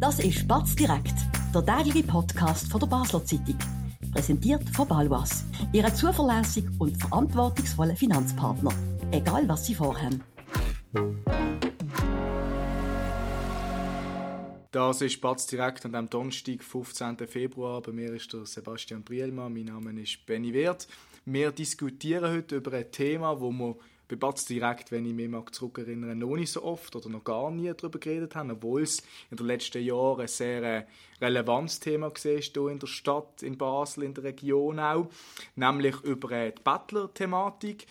Das ist Batz direkt, der tägliche Podcast von der Basler Zeitung. Präsentiert von Balwas, Ihrem zuverlässigen und verantwortungsvollen Finanzpartner. Egal, was Sie vorhaben. Das ist Batz direkt an dem Donnerstag, 15. Februar. Bei mir ist der Sebastian Brielmann, mein Name ist Benny Wirth. Wir diskutieren heute über ein Thema, das wir bei Batz direkt, wenn ich mich mag zurückerinnere, noch nicht so oft oder noch gar nie darüber geredet haben, obwohl es in den letzten Jahren ein sehr äh, relevantes Thema war hier in der Stadt, in Basel, in der Region auch, nämlich über äh, die Bettler-Thematik.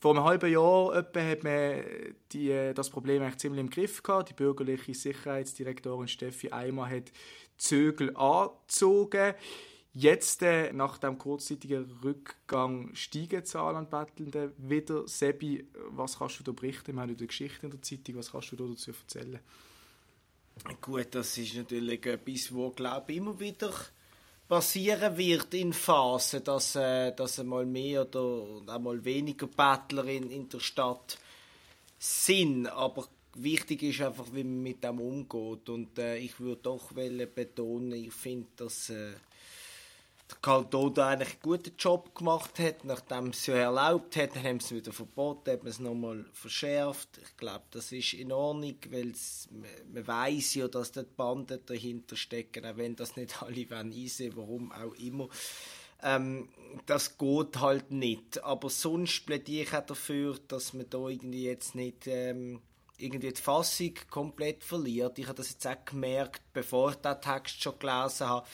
Vor einem halben Jahr etwa hat man die, äh, das Problem eigentlich ziemlich im Griff gehabt. Die bürgerliche Sicherheitsdirektorin Steffi Eimer hat Zögel angezogen. Jetzt, äh, nach dem kurzzeitigen Rückgang, steigen die Zahlen an Bettelnden wieder. Sebi, was kannst du da berichten? Wir haben eine Geschichte in der Zeitung. Was kannst du da dazu erzählen? Gut, das ist natürlich etwas, wo glaube immer wieder passieren wird in Phasen, dass, äh, dass einmal mehr oder einmal weniger Bettler in, in der Stadt sind. Aber wichtig ist einfach, wie man mit dem umgeht. Und äh, ich würde doch betonen, ich finde, dass äh, Kanton da eigentlich einen guten Job gemacht hat. Nachdem es ja erlaubt hat, haben sie es wieder verboten, haben es nochmal verschärft. Ich glaube, das ist in Ordnung, weil man weiß ja, dass dort Banden dahinter stecken, auch wenn das nicht alle einsehen, warum auch immer. Ähm, das geht halt nicht. Aber sonst plädiere ich auch dafür, dass man da irgendwie jetzt nicht ähm, irgendwie die Fassung komplett verliert. Ich habe das jetzt auch gemerkt, bevor ich den Text schon gelesen habe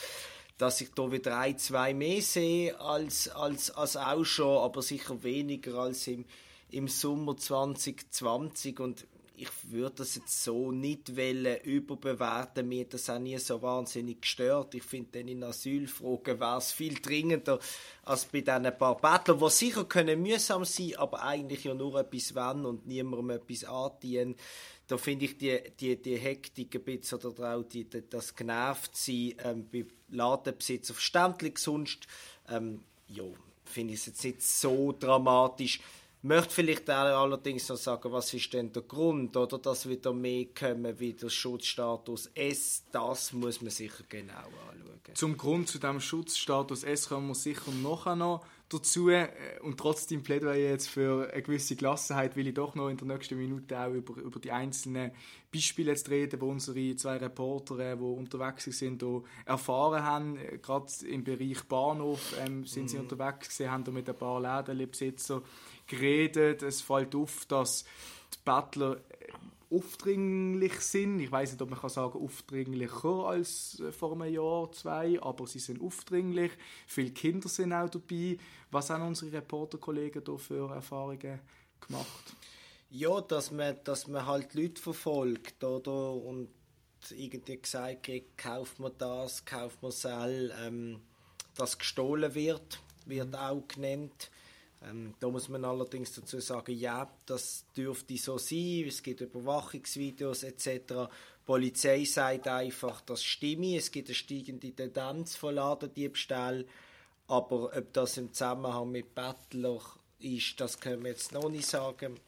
dass ich da wieder ein, zwei mehr sehe als, als, als auch schon, aber sicher weniger als im, im Sommer 2020 und ich würde das jetzt so nicht wollen, überbewerten. Mir hat das auch nie so wahnsinnig gestört. Ich finde, dann in Asylfragen wäre es viel dringender als bei diesen paar Bettlern, die sicher können mühsam sein aber eigentlich ja nur etwas wollen und niemandem etwas andienen da finde ich die, die, die Hektik ein bisschen oder auch die, die, das genervt sein ähm, bei Ladenbesitzer verständlich. Sonst ähm, finde ich es jetzt nicht so dramatisch. Ich möchte vielleicht auch allerdings noch sagen, was ist denn der Grund, oder dass wieder mehr kommen wie der Schutzstatus S, das muss man sicher genau anschauen. Zum Grund zu dem Schutzstatus S kommen wir sicher noch noch dazu. Und trotzdem Plädoyer jetzt für eine gewisse Gelassenheit will ich doch noch in der nächsten Minute auch über, über die einzelnen Beispiele jetzt reden, wo unsere zwei Reporter, die äh, unterwegs sind, hier erfahren haben. Gerade im Bereich Bahnhof ähm, sind mhm. sie unterwegs gewesen, haben da mit ein paar Lädenbesitzer geredet. Es fällt auf, dass die Bettler aufdringlich sind. Ich weiß nicht, ob man kann sagen aufdringlicher als äh, vor einem Jahr, zwei, aber sie sind aufdringlich. Viele Kinder sind auch dabei. Was haben unsere Reporterkollegen da für Erfahrungen gemacht? Ja, dass man, dass man halt Leute verfolgt oder und irgendwie gesagt kriegt, kauft man das, kauft man das, ähm, das gestohlen wird, wird auch genannt. Ähm, da muss man allerdings dazu sagen, ja, das dürfte so sein, es gibt Überwachungsvideos etc. Die Polizei sagt einfach, das stimme, es gibt eine steigende Tendenz von Ladendiebstahl, aber ob das im Zusammenhang mit Bettler ist, das können wir jetzt noch nicht sagen.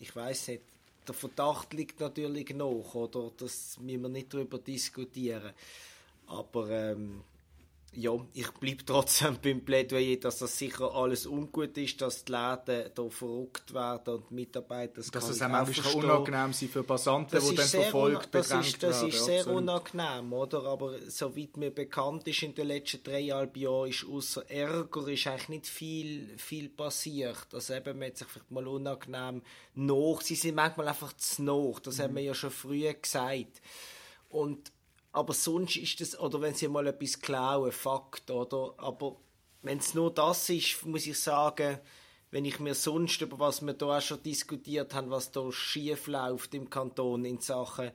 Ich weiß nicht. Der Verdacht liegt natürlich noch, oder? Das müssen wir nicht darüber diskutieren. Aber ähm, ja, ich bleibe trotzdem beim Plädoyer, dass das sicher alles ungut ist, dass die Läden hier verrückt werden und die Mitarbeiter das Dass es auch manchmal unangenehm sein für Passanten, die dann verfolgt, das ist, das werden. ist sehr absolut. unangenehm, oder? Aber soweit mir bekannt ist, in den letzten dreieinhalb Jahren ist außer Ärger ist eigentlich nicht viel, viel passiert. Also eben, man hat sich vielleicht mal unangenehm noch, sie sind manchmal einfach zu noch, das mhm. haben wir ja schon früher gesagt. Und aber sonst ist das, oder wenn sie mal etwas klauen, Fakt, oder? Aber wenn es nur das ist, muss ich sagen, wenn ich mir sonst über was wir da auch schon diskutiert haben, was da schief läuft im Kanton in Sachen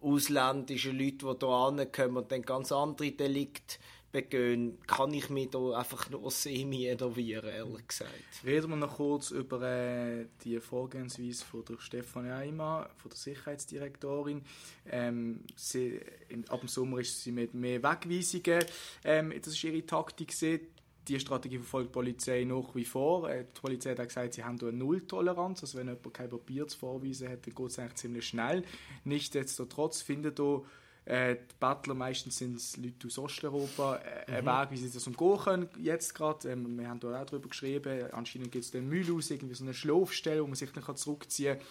ausländische Leute, die hier ankommen und dann ganz andere Delikte begehen, kann ich mich da einfach nur semi enervieren, ehrlich gesagt. Reden wir noch kurz über äh, die Vorgehensweise von der Stefanie Eimer, von der Sicherheitsdirektorin. Ähm, sie, in, ab dem Sommer ist sie mit mehr Wegweisungen, ähm, das ist ihre Taktik gesehen. Die Strategie verfolgt die Polizei nach wie vor. Äh, die Polizei hat gesagt, sie haben eine Nulltoleranz. Also wenn jemand kein Papier zu vorweisen hat, dann geht es eigentlich ziemlich schnell. Nichtsdestotrotz findet hier Äh, die Bettler meistens sind es Leute aus Osteuropa. Äh, mhm. Ein Weg, wie sie das umgehen können, jetzt gerade. Ähm, wir haben da auch darüber geschrieben. Anscheinend gibt es den Mühlhaus, irgendwie so eine Schlafstelle, wo man sich dann zurückziehen kann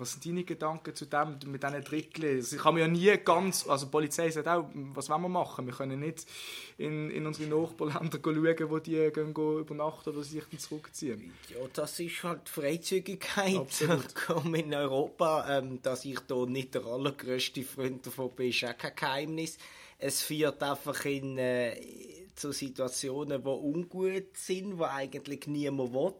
was sind deine Gedanken zu dem, mit diesen Dritteln? Also ich habe mir ja nie ganz, also die Polizei sagt auch, was wollen wir machen? Wir können nicht in, in unsere Nachbarländer schauen, wo die gehen, gehen übernachten oder sich dann zurückziehen. Ja, das ist halt Freizügigkeit in Europa. Ähm, dass ich da nicht der allergrößte Freund davon bin, ist auch kein Geheimnis. Es führt einfach in, äh, zu Situationen, die ungut sind, die eigentlich niemand will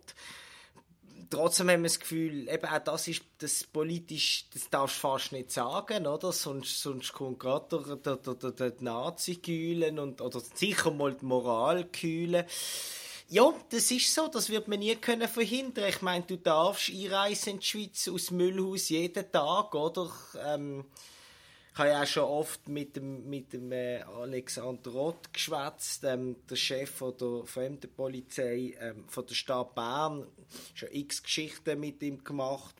trotzdem haben wir das Gefühl, eben auch das ist das politisch, das darfst du fast nicht sagen, oder? Sonst, sonst kommt gerade der, der, der, der Nazi kühlen und, oder sicher mal die Moral kühlen. Ja, das ist so, das wird man nie können verhindern. Ich meine, du darfst einreisen in die Schweiz aus Müllhaus jeden Tag, oder? Ähm, ich habe ja auch schon oft mit dem, mit dem äh, Alexander Roth geschwätzt, ähm, der Chef von der Fremdenpolizei ähm, von der Stadt Bern. Schon x Geschichten mit ihm gemacht.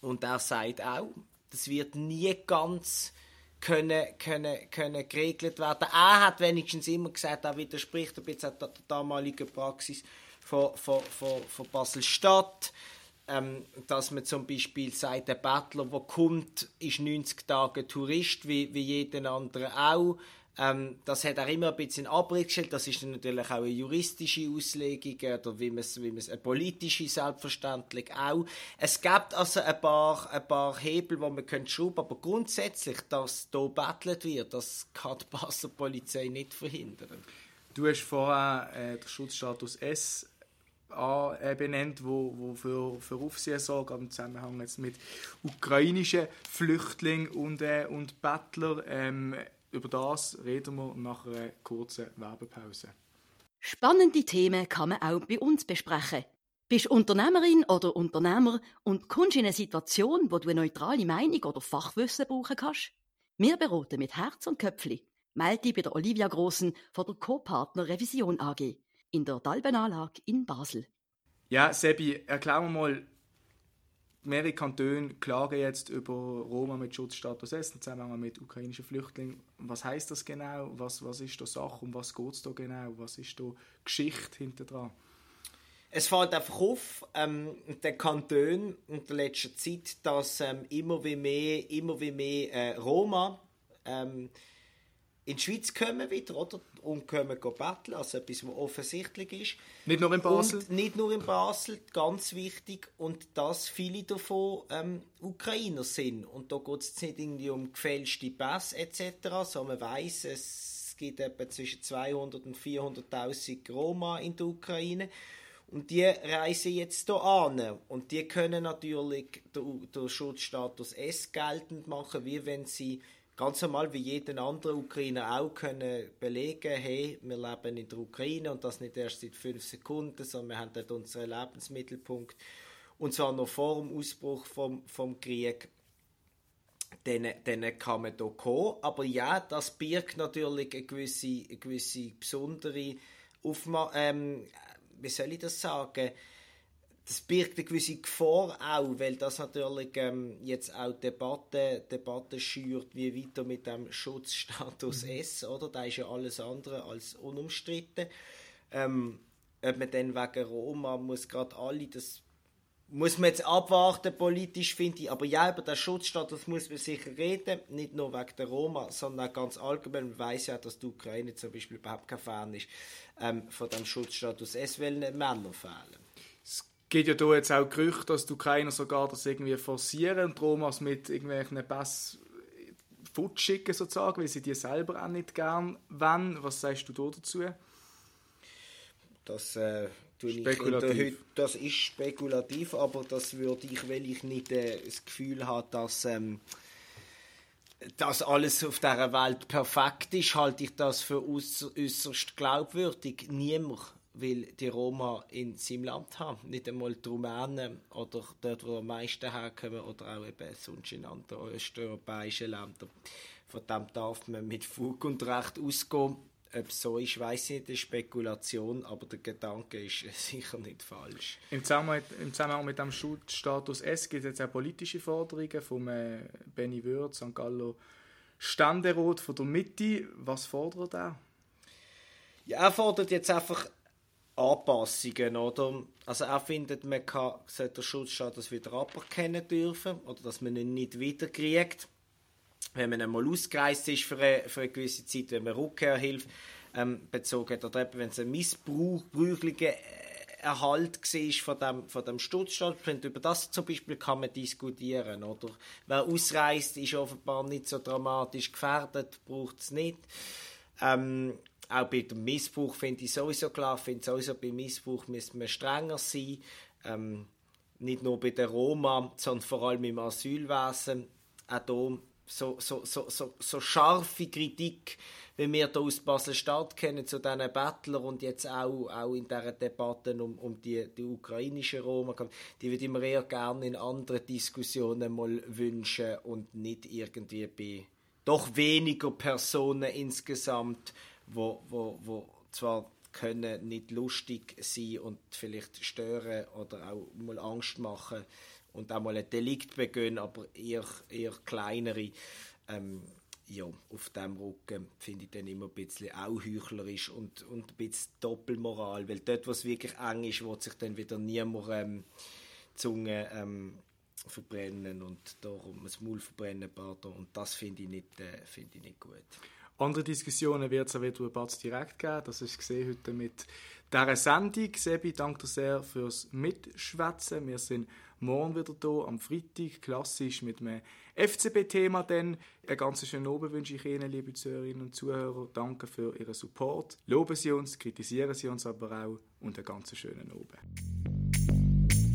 Und er sagt auch, das wird nie ganz können, können, können geregelt werden. Er hat wenigstens immer gesagt, er widerspricht ein bisschen der damaligen Praxis von, von, von, von Basel-Stadt ähm, dass man zum Beispiel sagt, der Bettler, der kommt, ist 90 Tage Tourist, wie, wie jeden anderen auch. Ähm, das hat er immer ein bisschen Abrede gestellt. Das ist natürlich auch eine juristische Auslegung oder wie man es, wie eine politische selbstverständlich auch. Es gibt also ein paar, ein paar Hebel, wo man schrauben könnte, aber grundsätzlich, dass hier bettelt wird, das kann die Basler Polizei nicht verhindern. Du hast vorher äh, den Schutzstatus S benannt, wo, wo für, für Aufsehen sorgt, im Zusammenhang jetzt mit ukrainischen Flüchtlingen und, äh, und Bettlern. Ähm, über das reden wir nach einer kurzen Werbepause. Spannende Themen kann man auch bei uns besprechen. Bist Unternehmerin oder Unternehmer und kommst in eine Situation, wo du eine neutrale Meinung oder Fachwissen brauchen kannst? Wir beraten mit Herz und Köpfli. Melde dich bei der Olivia Grossen von der Co-Partner Revision AG in der Dalbenanlage in Basel. Ja, Sebi, erklär mir mal, mehrere Kantone klagen jetzt über Roma mit Schutzstatus S im Zusammenhang mit ukrainischen Flüchtlingen. Was heißt das genau? Was, was ist da Sache? Um was geht es da genau? Was ist da Geschichte hinter dran? Es fällt einfach auf, ähm, der Kanton in der letzten Zeit, dass ähm, immer wie mehr, immer wie mehr äh, Roma ähm, in die Schweiz kommen wieder, oder? Und kommen betteln, also etwas, was offensichtlich ist. Nicht nur in Basel? Und nicht nur in Basel, ganz wichtig. Und dass viele davon ähm, Ukrainer sind. Und da geht es nicht irgendwie um gefälschte Pässe etc., sondern man weiß, es gibt etwa zwischen 200 und 400'000 Roma in der Ukraine. Und die reisen jetzt hier an. Und die können natürlich den, den Schutzstatus S geltend machen, wie wenn sie ganz normal wie jeden anderen Ukrainer auch können belegen, hey, wir leben in der Ukraine und das nicht erst seit fünf Sekunden, sondern wir haben dort unseren Lebensmittelpunkt und zwar noch vor dem Ausbruch vom, vom Krieg. Dann kann man hier kommen. Aber ja, das birgt natürlich eine gewisse, eine gewisse besondere Aufma ähm, wie soll ich das sagen, das birgt eine gewisse Gefahr auch, weil das natürlich ähm, jetzt auch Debatte, Debatte schürt, wie weiter mit dem Schutzstatus mhm. S, oder? Da ist ja alles andere als unumstritten. Ähm, ob man dann wegen Roma muss gerade alle, das muss man jetzt abwarten politisch, finde ich. Aber ja, über den Schutzstatus muss man sicher reden, nicht nur wegen der Roma, sondern auch ganz allgemein. Man weiß ja, dass die Ukraine zum Beispiel überhaupt kein Fan ist ähm, von dem Schutzstatus S, weil Männer fehlen gibt ja da jetzt auch Gerüchte, dass die Ukrainer sogar das irgendwie forcieren und Romas mit irgendwelchen Pass fortschicken sozusagen, weil sie die selber auch nicht gern wollen. Was sagst du da dazu? Das, äh, spekulativ. das ist spekulativ, aber das würde ich, weil ich nicht äh, das Gefühl habe, dass ähm, dass alles auf dieser Welt perfekt ist, halte ich das für äußerst glaubwürdig. Niemand will die Roma in seinem Land haben. Nicht einmal die Rumänen oder dort, wo am meisten herkommen oder auch eben sonst in anderen östeuropäischen Ländern. Von dem darf man mit Fug und Recht ausgehen. Ob es so ist, weiß ich nicht, eine Spekulation, aber der Gedanke ist sicher nicht falsch. Im Zusammenhang, im Zusammenhang mit dem Schutzstatus S gibt es jetzt auch politische Forderungen von äh, Benny Würth, St. Gallo Ständerat von der Mitte. Was fordert er? Ja, er fordert jetzt einfach Anpassungen, oder? Also er findet, man kann, sollte der Schutzstatus wieder aberkennen dürfen oder dass man ihn nicht wiederkriegt. Wenn man einmal ausgereist ist für eine, für eine gewisse Zeit, wenn man Rückkehrhilfe ähm, bezogen oder eben, wenn es ein missbräuchlicher Erhalt war von dem, von dem Schutzstatus. Über das zum Beispiel kann man diskutieren, oder? Wer ausreist, ist offenbar nicht so dramatisch gefährdet, braucht es nicht. Ähm, auch bei dem Missbrauch finde ich sowieso klar, finde sowieso bei Missbrauch müssen wir strenger sein. Ähm, nicht nur bei der Roma, sondern vor allem im Asylwesen. Auch hier so, so, so, so, so scharfe Kritik, wie wir hier aus Basel-Stadt kennen, zu diesen Bettlern und jetzt auch, auch in dieser Debatte um, um die, die ukrainische Roma, die würde ich mir eher gerne in anderen Diskussionen mal wünschen und nicht irgendwie bei doch weniger Personen insgesamt wo, wo, wo zwar können nicht lustig sein und vielleicht stören oder auch mal Angst machen und auch mal ein Delikt begehen, aber eher, eher kleinere. Ähm, ja, auf dem Rücken finde ich dann immer ein bisschen auch heuchlerisch und, und ein bisschen Doppelmoral, weil dort, wo es wirklich eng ist, wird sich dann wieder niemand ähm, Zunge ähm, verbrennen und darum das Maul verbrennen, pardon, und das finde ich, äh, find ich nicht gut. Andere Diskussionen wird es auch wieder Batz direkt geben. Das ist gesehen heute mit dieser Sendung. Sebi, danke sehr fürs Mitschwätzen. Wir sind morgen wieder hier am Freitag, klassisch mit einem FCB-Thema. Dann einen ganz schönen Abend wünsche ich Ihnen, liebe Zuhörerinnen und Zuhörer. Danke für Ihren Support. Loben Sie uns, kritisieren Sie uns aber auch und einen ganz schönen Abend.